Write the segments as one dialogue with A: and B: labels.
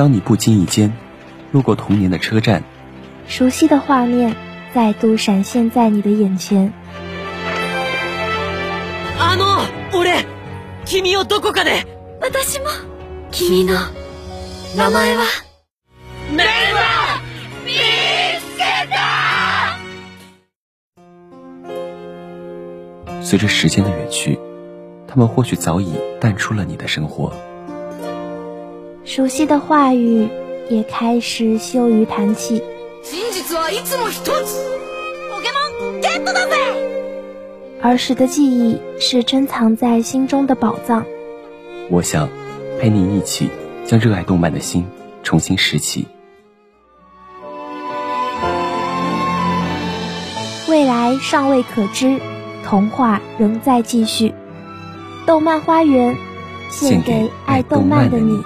A: 当你不经意间路过童年的车站，
B: 熟悉的画面再度闪现在你的眼前。
C: あの、俺、君をどこかで。
D: 私も、君の名前は。
C: メガ見つけた！
A: 随着时间的远去，他们或许早已淡出了你的生活。
B: 熟悉的话语也开始羞于谈起。
D: 真実はいつも一つ。ポケモンゲットだぜ！
B: 儿时的记忆是珍藏在心中的宝藏。
A: 我想陪你一起将热爱动漫的心重新拾起。
B: 未来尚未可知，童话仍在继续。动漫花园，献给爱动漫的你。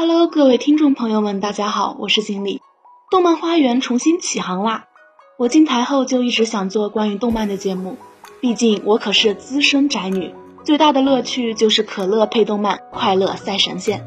E: Hello，各位听众朋友们，大家好，我是锦鲤。动漫花园重新起航啦！我进台后就一直想做关于动漫的节目，毕竟我可是资深宅女，最大的乐趣就是可乐配动漫，快乐赛神仙。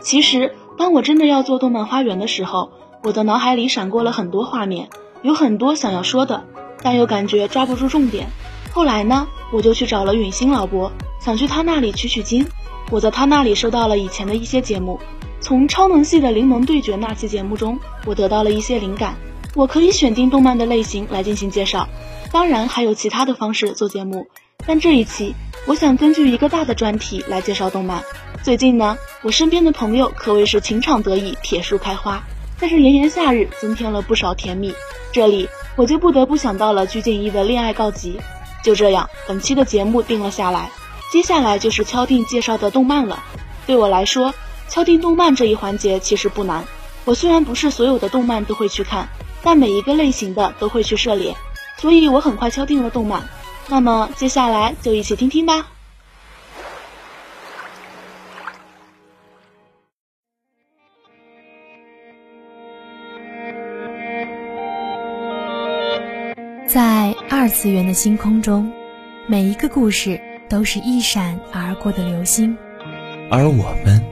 E: 其实，当我真的要做动漫花园的时候，我的脑海里闪过了很多画面，有很多想要说的，但又感觉抓不住重点。后来呢，我就去找了允星老伯，想去他那里取取经。我在他那里收到了以前的一些节目。从超能系的灵能对决那期节目中，我得到了一些灵感。我可以选定动漫的类型来进行介绍，当然还有其他的方式做节目。但这一期，我想根据一个大的专题来介绍动漫。最近呢，我身边的朋友可谓是情场得意，铁树开花，但是炎炎夏日增添了不少甜蜜。这里我就不得不想到了鞠婧祎的《恋爱告急》。就这样，本期的节目定了下来，接下来就是敲定介绍的动漫了。对我来说，敲定动漫这一环节其实不难，我虽然不是所有的动漫都会去看，但每一个类型的都会去涉猎，所以我很快敲定了动漫。那么接下来就一起听听吧。
F: 在二次元的星空中，每一个故事都是一闪而过的流星，
G: 而我们。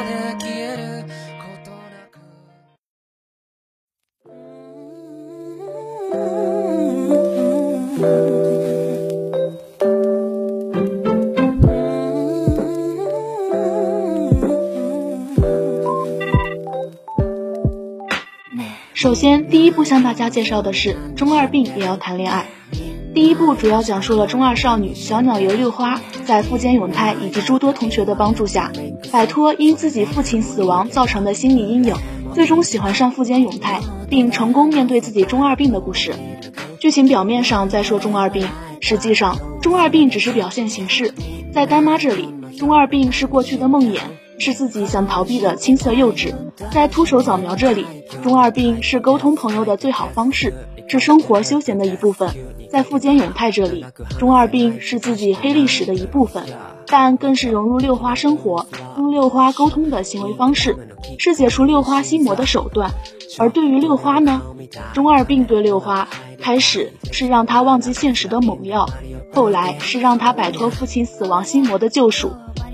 E: 首先，第一部向大家介绍的是《中二病也要谈恋爱》。第一部主要讲述了中二少女小鸟游六花在富坚永太以及诸多同学的帮助下，摆脱因自己父亲死亡造成的心理阴影，最终喜欢上富坚永太，并成功面对自己中二病的故事。剧情表面上在说中二病，实际上中二病只是表现形式。在丹妈这里，中二病是过去的梦魇。是自己想逃避的青涩幼稚，在秃手扫描这里，中二病是沟通朋友的最好方式，是生活休闲的一部分；在富坚永泰这里，中二病是自己黑历史的一部分，但更是融入六花生活、跟六花沟通的行为方式，是解除六花心魔的手段。而对于六花呢，中二病对六花开始是让他忘记现实的猛药，后来是让他摆脱父亲死亡心魔的救赎。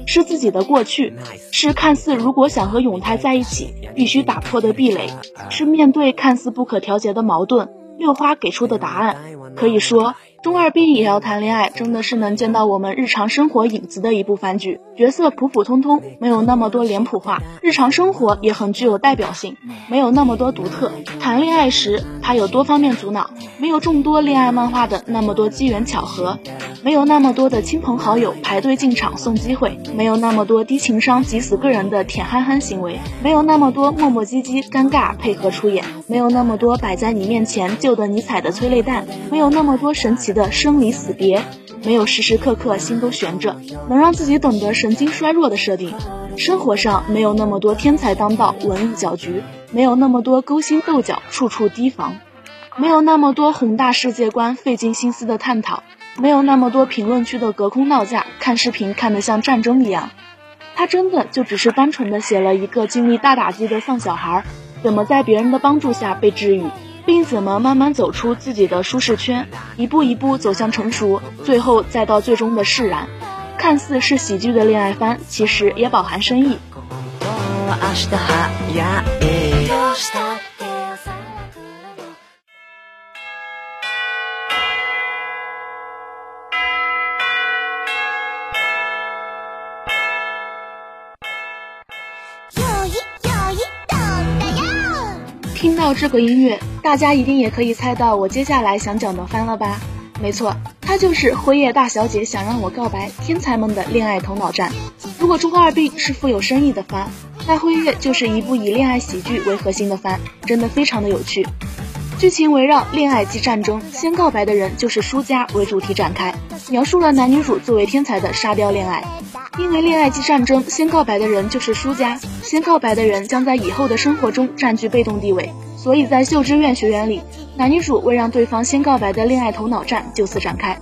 E: 是自己的过去，是看似如果想和永泰在一起必须打破的壁垒，是面对看似不可调节的矛盾，六花给出的答案。可以说，中二病也要谈恋爱，真的是能见到我们日常生活影子的一部番剧。角色普普通通，没有那么多脸谱化，日常生活也很具有代表性，没有那么多独特。谈恋爱时，他有多方面阻挠，没有众多恋爱漫画的那么多机缘巧合，没有那么多的亲朋好友排队进场送机会，没有那么多低情商急死个人的舔憨憨行为，没有那么多磨磨唧唧尴尬配合出演，没有那么多摆在你面前就得你踩的催泪弹，没有那么多神奇的生离死别。没有时时刻刻心都悬着，能让自己懂得神经衰弱的设定。生活上没有那么多天才当道、文艺搅局，没有那么多勾心斗角、处处提防，没有那么多宏大世界观费尽心思的探讨，没有那么多评论区的隔空闹架，看视频看得像战争一样。他真的就只是单纯的写了一个经历大打击的丧小孩，怎么在别人的帮助下被治愈。并怎么慢慢走出自己的舒适圈，一步一步走向成熟，最后再到最终的释然。看似是喜剧的恋爱番，其实也饱含深意。听到这个音乐，大家一定也可以猜到我接下来想讲的番了吧？没错，它就是辉夜大小姐想让我告白，天才们的恋爱头脑战。如果中二病是富有深意的番，那辉夜就是一部以恋爱喜剧为核心的番，真的非常的有趣。剧情围绕恋爱即战争，先告白的人就是输家为主题展开，描述了男女主作为天才的沙雕恋爱。因为恋爱即战争，先告白的人就是输家，先告白的人将在以后的生活中占据被动地位，所以在秀之院学园里，男女主为让对方先告白的恋爱头脑战就此展开。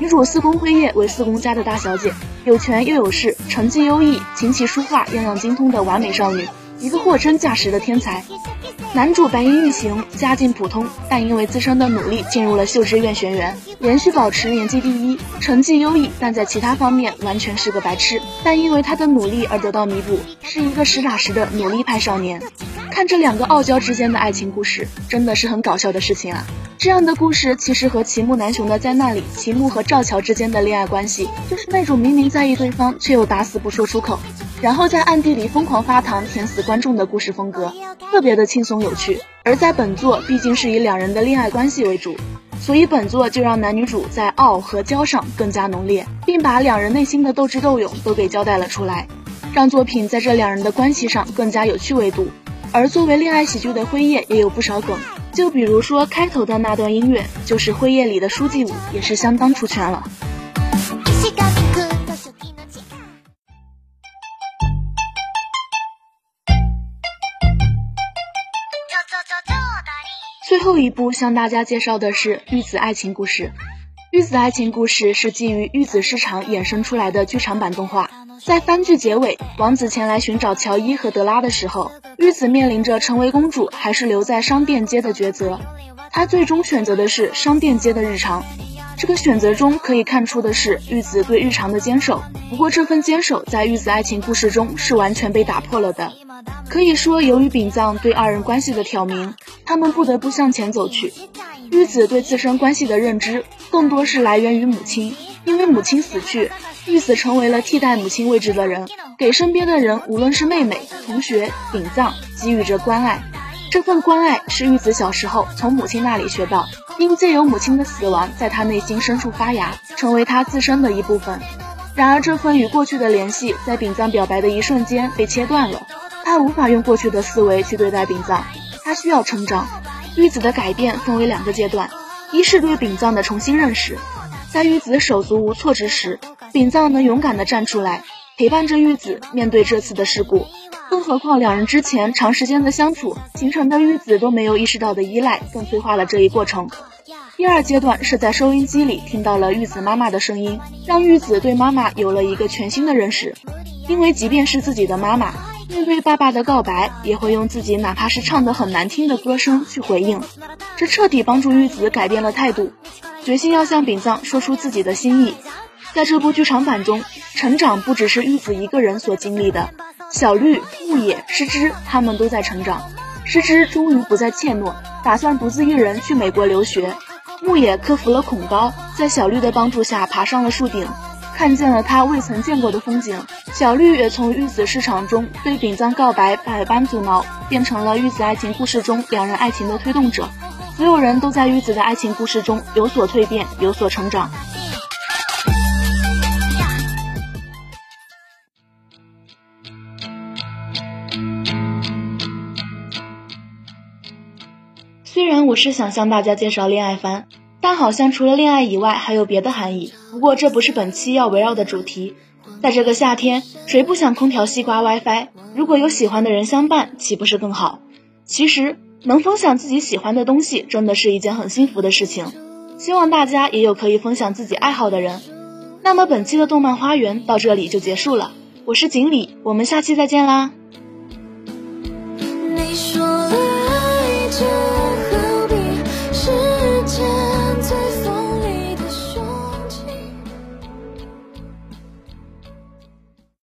E: 女主四宫辉夜为四宫家的大小姐，有权又有势，成绩优异，琴棋书画样样精通的完美少女，一个货真价实的天才。男主白银玉行，家境普通，但因为自身的努力进入了秀之院学园，连续保持年级第一，成绩优异，但在其他方面完全是个白痴。但因为他的努力而得到弥补，是一个实打实的努力派少年。看这两个傲娇之间的爱情故事，真的是很搞笑的事情啊！这样的故事其实和齐木楠雄的在那里，齐木和赵乔之间的恋爱关系，就是那种明明在意对方，却又打死不说出口。然后在暗地里疯狂发糖甜死观众的故事风格，特别的轻松有趣。而在本作毕竟是以两人的恋爱关系为主，所以本作就让男女主在傲和娇上更加浓烈，并把两人内心的斗智斗勇都给交代了出来，让作品在这两人的关系上更加有趣味度。而作为恋爱喜剧的辉夜也有不少梗，就比如说开头的那段音乐，就是辉夜里的书记舞，也是相当出圈了。后一部向大家介绍的是《玉子爱情故事》。《玉子爱情故事》是基于玉子市场衍生出来的剧场版动画。在番剧结尾，王子前来寻找乔伊和德拉的时候，玉子面临着成为公主还是留在商店街的抉择。她最终选择的是商店街的日常。这个选择中可以看出的是玉子对日常的坚守。不过这份坚守在玉子爱情故事中是完全被打破了的。可以说，由于丙藏对二人关系的挑明，他们不得不向前走去。玉子对自身关系的认知更多是来源于母亲，因为母亲死去，玉子成为了替代母亲位置的人，给身边的人，无论是妹妹、同学、丙藏，给予着关爱。这份关爱是玉子小时候从母亲那里学到，并借由母亲的死亡，在他内心深处发芽，成为他自身的一部分。然而，这份与过去的联系，在丙藏表白的一瞬间被切断了。他无法用过去的思维去对待丙藏，他需要成长。玉子的改变分为两个阶段，一是对丙藏的重新认识。在玉子手足无措之时，丙藏能勇敢地站出来，陪伴着玉子面对这次的事故。更何况两人之前长时间的相处形成的玉子都没有意识到的依赖，更催化了这一过程。第二阶段是在收音机里听到了玉子妈妈的声音，让玉子对妈妈有了一个全新的认识。因为即便是自己的妈妈。面对爸爸的告白，也会用自己哪怕是唱得很难听的歌声去回应，这彻底帮助玉子改变了态度，决心要向丙藏说出自己的心意。在这部剧场版中，成长不只是玉子一个人所经历的，小绿、木野、诗织他们都在成长。诗织终于不再怯懦，打算独自一人去美国留学。木野克服了恐高，在小绿的帮助下爬上了树顶。看见了他未曾见过的风景，小绿也从玉子市场中对丙藏告白百般阻挠，变成了玉子爱情故事中两人爱情的推动者。所有人都在玉子的爱情故事中有所蜕变，有所成长。虽然我是想向大家介绍恋爱番，但好像除了恋爱以外还有别的含义。不过这不是本期要围绕的主题。在这个夏天，谁不想空调、西瓜、WiFi？如果有喜欢的人相伴，岂不是更好？其实能分享自己喜欢的东西，真的是一件很幸福的事情。希望大家也有可以分享自己爱好的人。那么本期的动漫花园到这里就结束了，我是锦鲤，我们下期再见啦。